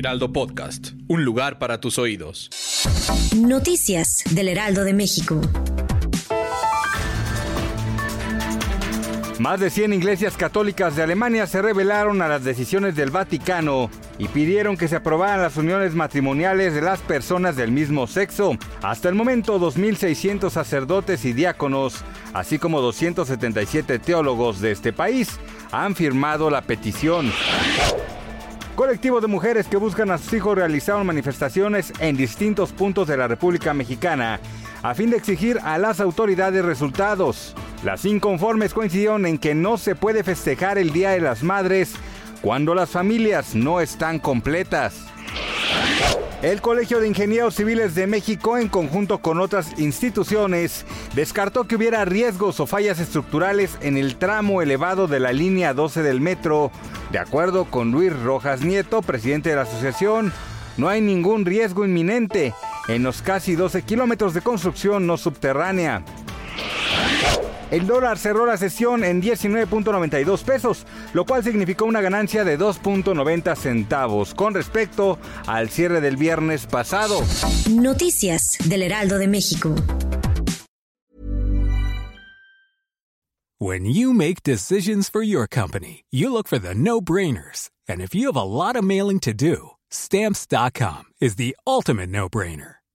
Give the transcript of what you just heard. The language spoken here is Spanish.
Heraldo Podcast, un lugar para tus oídos. Noticias del Heraldo de México. Más de 100 iglesias católicas de Alemania se rebelaron a las decisiones del Vaticano y pidieron que se aprobaran las uniones matrimoniales de las personas del mismo sexo. Hasta el momento, 2.600 sacerdotes y diáconos, así como 277 teólogos de este país, han firmado la petición. Colectivos de mujeres que buscan a sus hijos realizaron manifestaciones en distintos puntos de la República Mexicana a fin de exigir a las autoridades resultados. Las inconformes coincidieron en que no se puede festejar el Día de las Madres cuando las familias no están completas. El Colegio de Ingenieros Civiles de México, en conjunto con otras instituciones, descartó que hubiera riesgos o fallas estructurales en el tramo elevado de la línea 12 del metro. De acuerdo con Luis Rojas Nieto, presidente de la asociación, no hay ningún riesgo inminente en los casi 12 kilómetros de construcción no subterránea. El dólar cerró la sesión en 19.92 pesos, lo cual significó una ganancia de 2.90 centavos con respecto al cierre del viernes pasado. Noticias del Heraldo de México. When you make decisions for your company, you look for the no-brainers. And if you have a lot of mailing to do, stamps.com is the ultimate no-brainer.